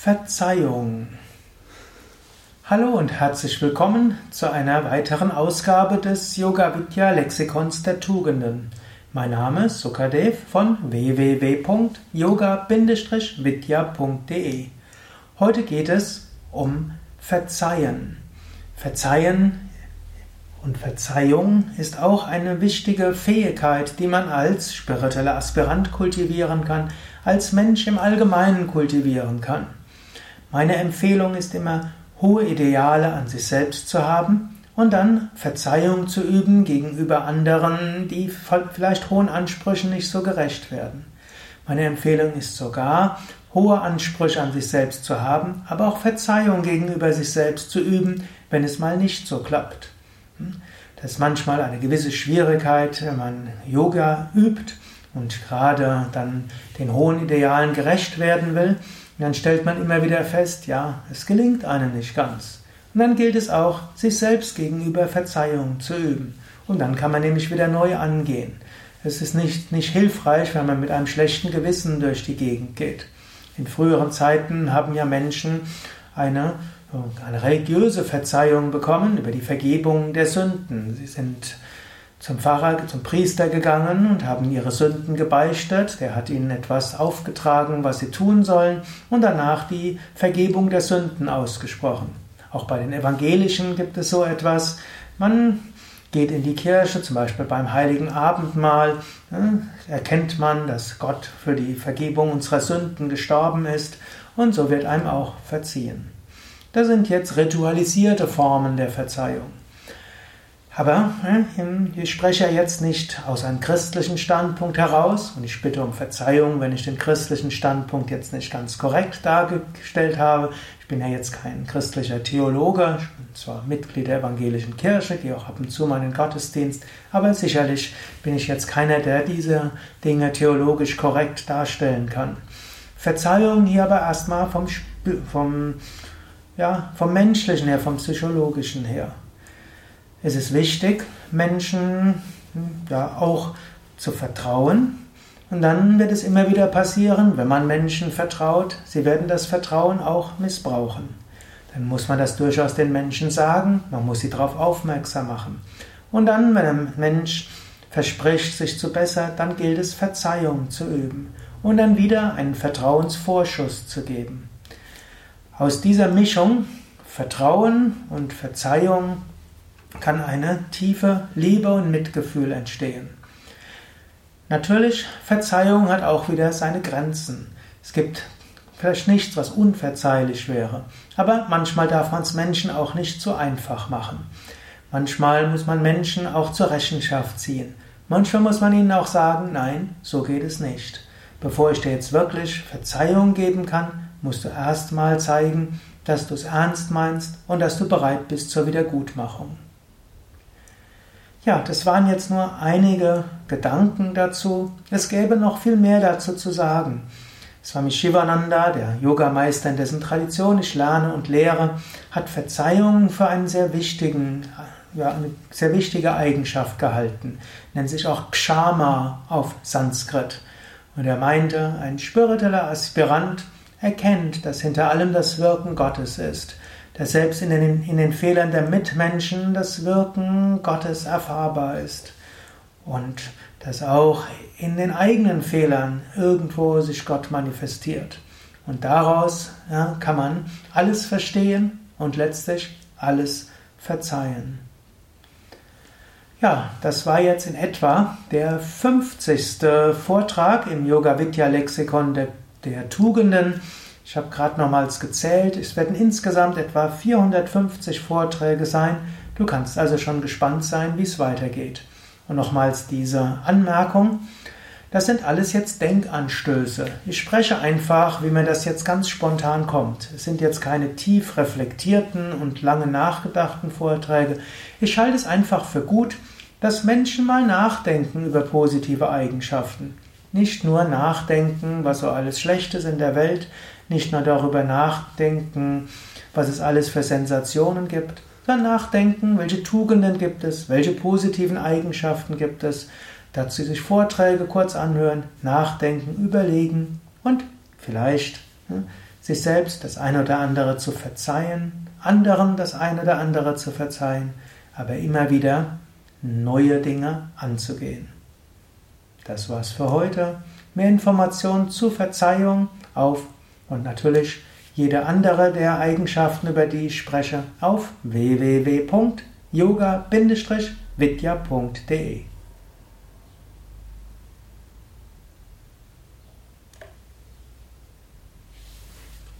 Verzeihung. Hallo und herzlich willkommen zu einer weiteren Ausgabe des Yoga Vidya Lexikons der Tugenden. Mein Name ist Sukadev von www.yoga-vidya.de. Heute geht es um Verzeihen. Verzeihen und Verzeihung ist auch eine wichtige Fähigkeit, die man als spiritueller Aspirant kultivieren kann, als Mensch im Allgemeinen kultivieren kann. Meine Empfehlung ist immer, hohe Ideale an sich selbst zu haben und dann Verzeihung zu üben gegenüber anderen, die vielleicht hohen Ansprüchen nicht so gerecht werden. Meine Empfehlung ist sogar, hohe Ansprüche an sich selbst zu haben, aber auch Verzeihung gegenüber sich selbst zu üben, wenn es mal nicht so klappt. Hm? Das ist manchmal eine gewisse Schwierigkeit, wenn man Yoga übt und gerade dann den hohen Idealen gerecht werden will. Und dann stellt man immer wieder fest, ja, es gelingt einem nicht ganz. Und dann gilt es auch, sich selbst gegenüber Verzeihung zu üben. Und dann kann man nämlich wieder neu angehen. Es ist nicht, nicht hilfreich, wenn man mit einem schlechten Gewissen durch die Gegend geht. In früheren Zeiten haben ja Menschen eine eine religiöse Verzeihung bekommen über die Vergebung der Sünden. Sie sind zum Pfarrer, zum Priester gegangen und haben ihre Sünden gebeichtet. Der hat ihnen etwas aufgetragen, was sie tun sollen und danach die Vergebung der Sünden ausgesprochen. Auch bei den Evangelischen gibt es so etwas. Man geht in die Kirche, zum Beispiel beim Heiligen Abendmahl, erkennt man, dass Gott für die Vergebung unserer Sünden gestorben ist und so wird einem auch verziehen. Das sind jetzt ritualisierte Formen der Verzeihung. Aber ich spreche jetzt nicht aus einem christlichen Standpunkt heraus und ich bitte um Verzeihung, wenn ich den christlichen Standpunkt jetzt nicht ganz korrekt dargestellt habe. Ich bin ja jetzt kein christlicher Theologe, ich bin zwar Mitglied der evangelischen Kirche, gehe auch ab und zu mal in den Gottesdienst, aber sicherlich bin ich jetzt keiner, der diese Dinge theologisch korrekt darstellen kann. Verzeihung hier aber erstmal vom, vom ja, vom menschlichen her, vom psychologischen her. Es ist wichtig, Menschen ja, auch zu vertrauen. Und dann wird es immer wieder passieren, wenn man Menschen vertraut, sie werden das Vertrauen auch missbrauchen. Dann muss man das durchaus den Menschen sagen, man muss sie darauf aufmerksam machen. Und dann, wenn ein Mensch verspricht, sich zu bessern, dann gilt es, Verzeihung zu üben und dann wieder einen Vertrauensvorschuss zu geben. Aus dieser Mischung Vertrauen und Verzeihung kann eine tiefe Liebe und Mitgefühl entstehen. Natürlich, Verzeihung hat auch wieder seine Grenzen. Es gibt vielleicht nichts, was unverzeihlich wäre, aber manchmal darf man es Menschen auch nicht so einfach machen. Manchmal muss man Menschen auch zur Rechenschaft ziehen. Manchmal muss man ihnen auch sagen, nein, so geht es nicht. Bevor ich dir jetzt wirklich Verzeihung geben kann, musst du erstmal zeigen, dass du es ernst meinst und dass du bereit bist zur Wiedergutmachung. Ja, das waren jetzt nur einige Gedanken dazu. Es gäbe noch viel mehr dazu zu sagen. Swami Shivananda, der Yogameister, in dessen Tradition ich lerne und lehre, hat Verzeihung für einen sehr wichtigen, ja, eine sehr wichtige Eigenschaft gehalten. Nennt sich auch Kshama auf Sanskrit. Und er meinte, ein spiritueller Aspirant erkennt, dass hinter allem das Wirken Gottes ist, dass selbst in den, in den Fehlern der Mitmenschen das Wirken Gottes erfahrbar ist und dass auch in den eigenen Fehlern irgendwo sich Gott manifestiert. Und daraus ja, kann man alles verstehen und letztlich alles verzeihen. Ja, das war jetzt in etwa der 50. Vortrag im Yoga Vidya Lexikon der der Tugenden. Ich habe gerade nochmals gezählt. Es werden insgesamt etwa 450 Vorträge sein. Du kannst also schon gespannt sein, wie es weitergeht. Und nochmals diese Anmerkung. Das sind alles jetzt Denkanstöße. Ich spreche einfach, wie mir das jetzt ganz spontan kommt. Es sind jetzt keine tief reflektierten und lange nachgedachten Vorträge. Ich halte es einfach für gut, dass Menschen mal nachdenken über positive Eigenschaften. Nicht nur nachdenken, was so alles Schlechtes in der Welt, nicht nur darüber nachdenken, was es alles für Sensationen gibt, sondern nachdenken, welche Tugenden gibt es, welche positiven Eigenschaften gibt es. Dazu sich Vorträge kurz anhören, nachdenken, überlegen und vielleicht ne, sich selbst das eine oder andere zu verzeihen, anderen das eine oder andere zu verzeihen, aber immer wieder neue Dinge anzugehen. Das war's für heute. Mehr Informationen zur Verzeihung auf und natürlich jede andere der Eigenschaften, über die ich spreche, auf www.yoga-vidya.de.